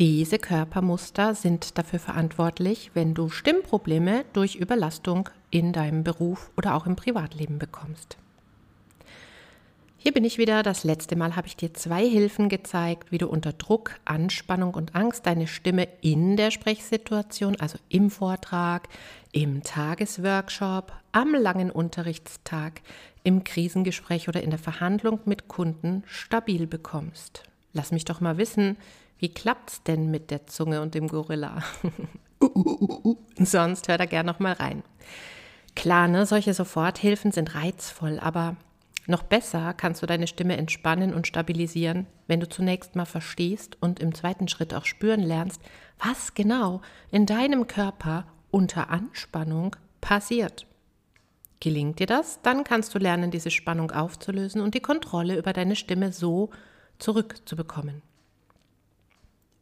Diese Körpermuster sind dafür verantwortlich, wenn du Stimmprobleme durch Überlastung in deinem Beruf oder auch im Privatleben bekommst. Hier bin ich wieder. Das letzte Mal habe ich dir zwei Hilfen gezeigt, wie du unter Druck, Anspannung und Angst deine Stimme in der Sprechsituation, also im Vortrag, im Tagesworkshop, am langen Unterrichtstag, im Krisengespräch oder in der Verhandlung mit Kunden stabil bekommst. Lass mich doch mal wissen, wie klappt's denn mit der Zunge und dem Gorilla? Sonst hör da gern noch mal rein. Klar, ne, solche Soforthilfen sind reizvoll, aber noch besser kannst du deine Stimme entspannen und stabilisieren, wenn du zunächst mal verstehst und im zweiten Schritt auch spüren lernst, was genau in deinem Körper unter Anspannung passiert. Gelingt dir das, dann kannst du lernen, diese Spannung aufzulösen und die Kontrolle über deine Stimme so zurückzubekommen.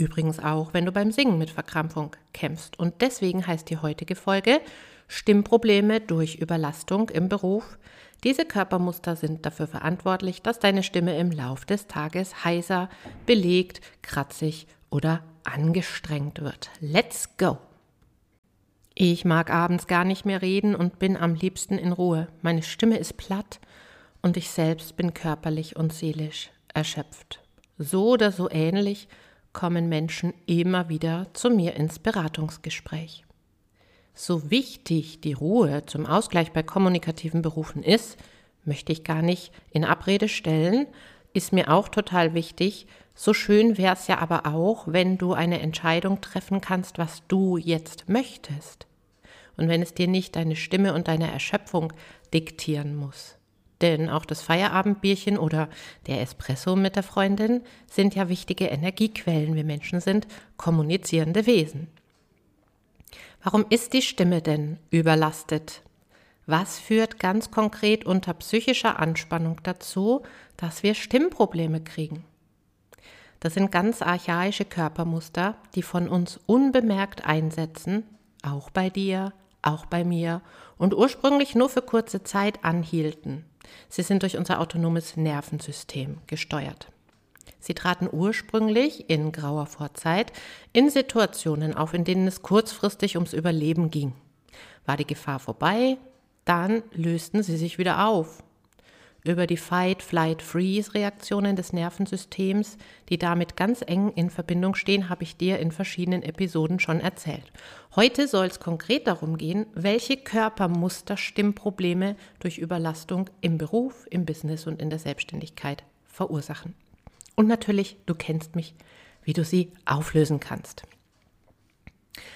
Übrigens auch, wenn du beim Singen mit Verkrampfung kämpfst. Und deswegen heißt die heutige Folge Stimmprobleme durch Überlastung im Beruf. Diese Körpermuster sind dafür verantwortlich, dass deine Stimme im Lauf des Tages heiser, belegt, kratzig oder angestrengt wird. Let's go! Ich mag abends gar nicht mehr reden und bin am liebsten in Ruhe. Meine Stimme ist platt und ich selbst bin körperlich und seelisch erschöpft. So oder so ähnlich kommen Menschen immer wieder zu mir ins Beratungsgespräch. So wichtig die Ruhe zum Ausgleich bei kommunikativen Berufen ist, möchte ich gar nicht in Abrede stellen, ist mir auch total wichtig. So schön wäre es ja aber auch, wenn du eine Entscheidung treffen kannst, was du jetzt möchtest. Und wenn es dir nicht deine Stimme und deine Erschöpfung diktieren muss. Denn auch das Feierabendbierchen oder der Espresso mit der Freundin sind ja wichtige Energiequellen. Wir Menschen sind kommunizierende Wesen. Warum ist die Stimme denn überlastet? Was führt ganz konkret unter psychischer Anspannung dazu, dass wir Stimmprobleme kriegen? Das sind ganz archaische Körpermuster, die von uns unbemerkt einsetzen, auch bei dir, auch bei mir und ursprünglich nur für kurze Zeit anhielten. Sie sind durch unser autonomes Nervensystem gesteuert. Sie traten ursprünglich in grauer Vorzeit in Situationen auf, in denen es kurzfristig ums Überleben ging. War die Gefahr vorbei, dann lösten sie sich wieder auf über die Fight-Flight-Freeze-Reaktionen des Nervensystems, die damit ganz eng in Verbindung stehen, habe ich dir in verschiedenen Episoden schon erzählt. Heute soll es konkret darum gehen, welche Körpermuster Stimmprobleme durch Überlastung im Beruf, im Business und in der Selbstständigkeit verursachen. Und natürlich, du kennst mich, wie du sie auflösen kannst.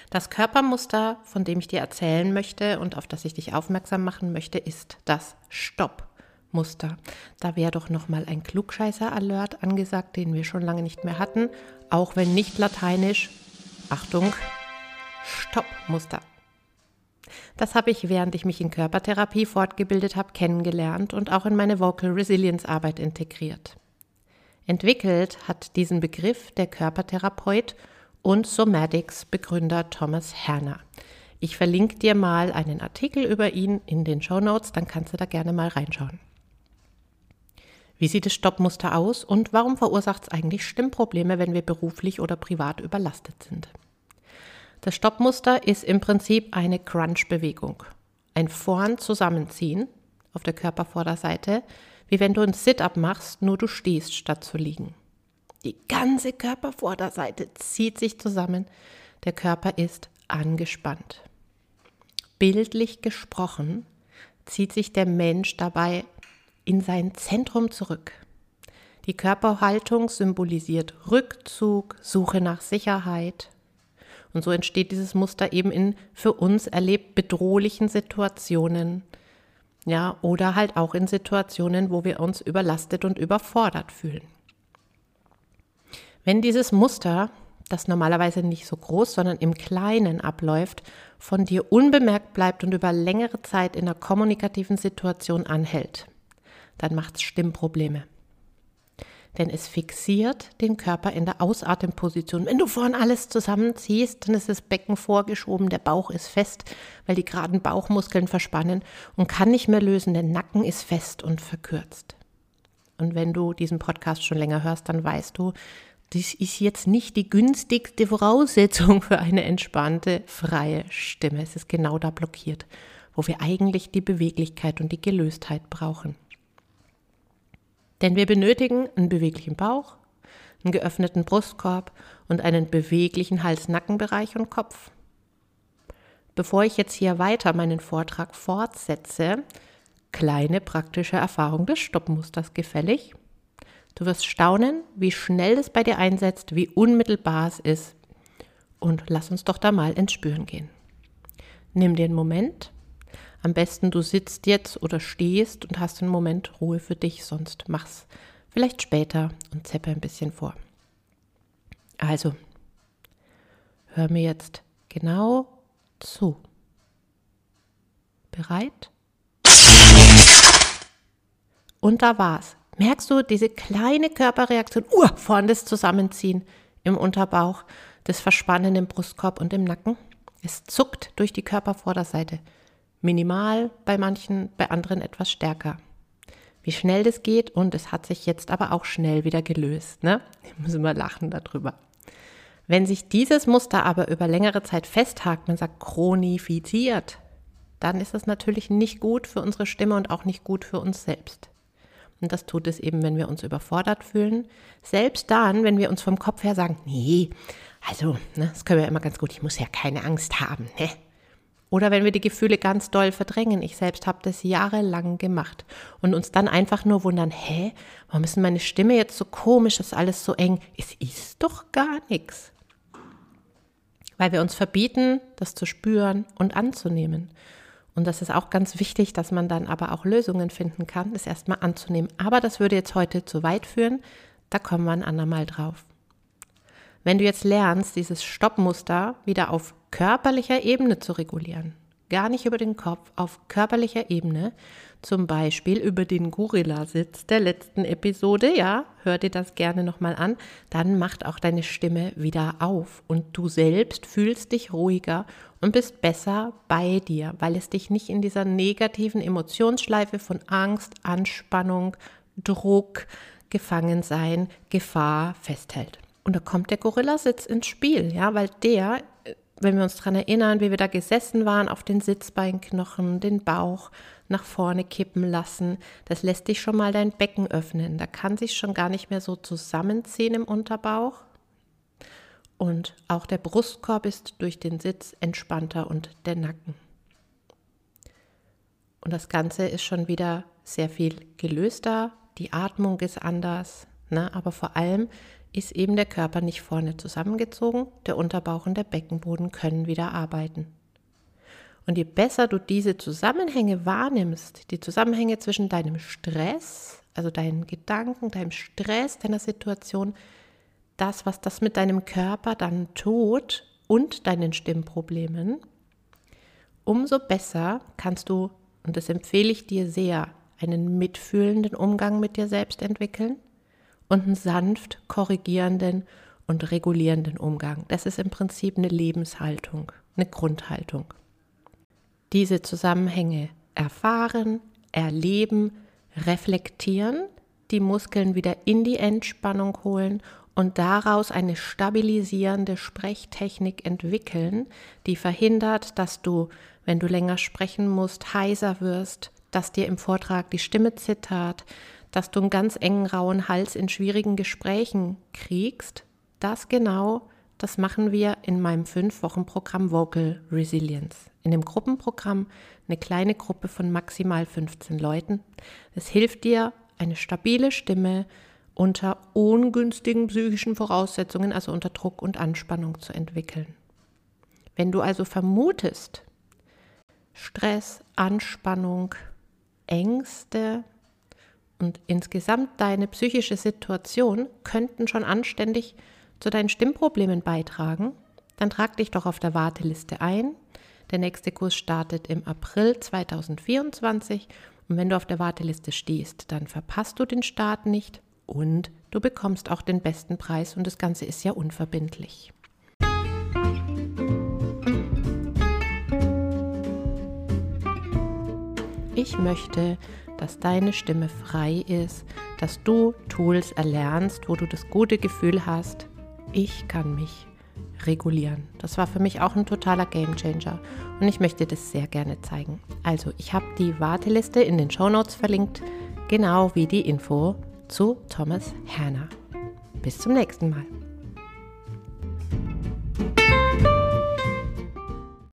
Das Körpermuster, von dem ich dir erzählen möchte und auf das ich dich aufmerksam machen möchte, ist das Stopp. Muster. Da wäre doch noch mal ein Klugscheißer-Alert angesagt, den wir schon lange nicht mehr hatten, auch wenn nicht lateinisch. Achtung, Stopp-Muster. Das habe ich, während ich mich in Körpertherapie fortgebildet habe, kennengelernt und auch in meine Vocal Resilience Arbeit integriert. Entwickelt hat diesen Begriff der Körpertherapeut und Somatics Begründer Thomas Herner. Ich verlinke dir mal einen Artikel über ihn in den Show Notes, dann kannst du da gerne mal reinschauen. Wie sieht das Stoppmuster aus und warum verursacht es eigentlich Stimmprobleme, wenn wir beruflich oder privat überlastet sind? Das Stoppmuster ist im Prinzip eine Crunch-Bewegung. Ein Vorn zusammenziehen auf der Körpervorderseite, wie wenn du ein Sit-up machst, nur du stehst statt zu liegen. Die ganze Körpervorderseite zieht sich zusammen, der Körper ist angespannt. Bildlich gesprochen zieht sich der Mensch dabei in sein Zentrum zurück. Die Körperhaltung symbolisiert Rückzug, Suche nach Sicherheit. Und so entsteht dieses Muster eben in für uns erlebt bedrohlichen Situationen. Ja, oder halt auch in Situationen, wo wir uns überlastet und überfordert fühlen. Wenn dieses Muster, das normalerweise nicht so groß, sondern im Kleinen abläuft, von dir unbemerkt bleibt und über längere Zeit in einer kommunikativen Situation anhält, dann macht es Stimmprobleme. Denn es fixiert den Körper in der Ausatemposition. Wenn du vorhin alles zusammenziehst, dann ist das Becken vorgeschoben, der Bauch ist fest, weil die geraden Bauchmuskeln verspannen und kann nicht mehr lösen. Der Nacken ist fest und verkürzt. Und wenn du diesen Podcast schon länger hörst, dann weißt du, das ist jetzt nicht die günstigste Voraussetzung für eine entspannte, freie Stimme. Es ist genau da blockiert, wo wir eigentlich die Beweglichkeit und die Gelöstheit brauchen. Denn wir benötigen einen beweglichen Bauch, einen geöffneten Brustkorb und einen beweglichen Hals-Nackenbereich und Kopf. Bevor ich jetzt hier weiter meinen Vortrag fortsetze, kleine praktische Erfahrung des Stoppmusters gefällig. Du wirst staunen, wie schnell es bei dir einsetzt, wie unmittelbar es ist. Und lass uns doch da mal ins Spüren gehen. Nimm dir einen Moment. Am besten du sitzt jetzt oder stehst und hast einen Moment Ruhe für dich, sonst mach's vielleicht später und zeppe ein bisschen vor. Also, hör mir jetzt genau zu. Bereit? Und da war's. Merkst du diese kleine Körperreaktion, uh, vorne das Zusammenziehen im Unterbauch, das Verspannen im Brustkorb und im Nacken? Es zuckt durch die Körpervorderseite. Minimal bei manchen, bei anderen etwas stärker. Wie schnell das geht und es hat sich jetzt aber auch schnell wieder gelöst. Ne? Ich muss immer lachen darüber. Wenn sich dieses Muster aber über längere Zeit festhakt, man sagt chronifiziert, dann ist das natürlich nicht gut für unsere Stimme und auch nicht gut für uns selbst. Und das tut es eben, wenn wir uns überfordert fühlen. Selbst dann, wenn wir uns vom Kopf her sagen, nee, also, ne, das können wir immer ganz gut, ich muss ja keine Angst haben. Ne? Oder wenn wir die Gefühle ganz doll verdrängen. Ich selbst habe das jahrelang gemacht. Und uns dann einfach nur wundern, hä, warum ist meine Stimme jetzt so komisch, ist alles so eng? Es ist doch gar nichts weil wir uns verbieten, das zu spüren und anzunehmen. Und das ist auch ganz wichtig, dass man dann aber auch Lösungen finden kann, das erstmal anzunehmen. Aber das würde jetzt heute zu weit führen, da kommen wir ein andermal drauf. Wenn du jetzt lernst, dieses Stoppmuster wieder auf körperlicher Ebene zu regulieren, gar nicht über den Kopf, auf körperlicher Ebene, zum Beispiel über den Gorilla-Sitz der letzten Episode, ja, hör dir das gerne nochmal an, dann macht auch deine Stimme wieder auf. Und du selbst fühlst dich ruhiger und bist besser bei dir, weil es dich nicht in dieser negativen Emotionsschleife von Angst, Anspannung, Druck, Gefangensein, Gefahr festhält. Und da kommt der Gorillasitz ins Spiel, ja, weil der wenn wir uns daran erinnern, wie wir da gesessen waren, auf den Sitzbeinknochen, den Bauch nach vorne kippen lassen, das lässt dich schon mal dein Becken öffnen. Da kann sich schon gar nicht mehr so zusammenziehen im Unterbauch. Und auch der Brustkorb ist durch den Sitz entspannter und der Nacken. Und das Ganze ist schon wieder sehr viel gelöster, die Atmung ist anders, ne? aber vor allem ist eben der Körper nicht vorne zusammengezogen, der Unterbauch und der Beckenboden können wieder arbeiten. Und je besser du diese Zusammenhänge wahrnimmst, die Zusammenhänge zwischen deinem Stress, also deinen Gedanken, deinem Stress, deiner Situation, das, was das mit deinem Körper dann tut und deinen Stimmproblemen, umso besser kannst du, und das empfehle ich dir sehr, einen mitfühlenden Umgang mit dir selbst entwickeln und einen sanft korrigierenden und regulierenden Umgang. Das ist im Prinzip eine Lebenshaltung, eine Grundhaltung. Diese Zusammenhänge erfahren, erleben, reflektieren, die Muskeln wieder in die Entspannung holen und daraus eine stabilisierende Sprechtechnik entwickeln, die verhindert, dass du, wenn du länger sprechen musst, heiser wirst, dass dir im Vortrag die Stimme zittert, dass du einen ganz engen rauen Hals in schwierigen Gesprächen kriegst, das genau, das machen wir in meinem fünf Wochen Programm Vocal Resilience. In dem Gruppenprogramm eine kleine Gruppe von maximal 15 Leuten. Es hilft dir, eine stabile Stimme unter ungünstigen psychischen Voraussetzungen, also unter Druck und Anspannung zu entwickeln. Wenn du also vermutest, Stress, Anspannung, Ängste, und insgesamt deine psychische Situation könnten schon anständig zu deinen Stimmproblemen beitragen, dann trag dich doch auf der Warteliste ein. Der nächste Kurs startet im April 2024 und wenn du auf der Warteliste stehst, dann verpasst du den Start nicht und du bekommst auch den besten Preis und das Ganze ist ja unverbindlich. Ich möchte dass deine Stimme frei ist, dass du Tools erlernst, wo du das gute Gefühl hast, ich kann mich regulieren. Das war für mich auch ein totaler Gamechanger und ich möchte das sehr gerne zeigen. Also, ich habe die Warteliste in den Show Notes verlinkt, genau wie die Info zu Thomas Herner. Bis zum nächsten Mal.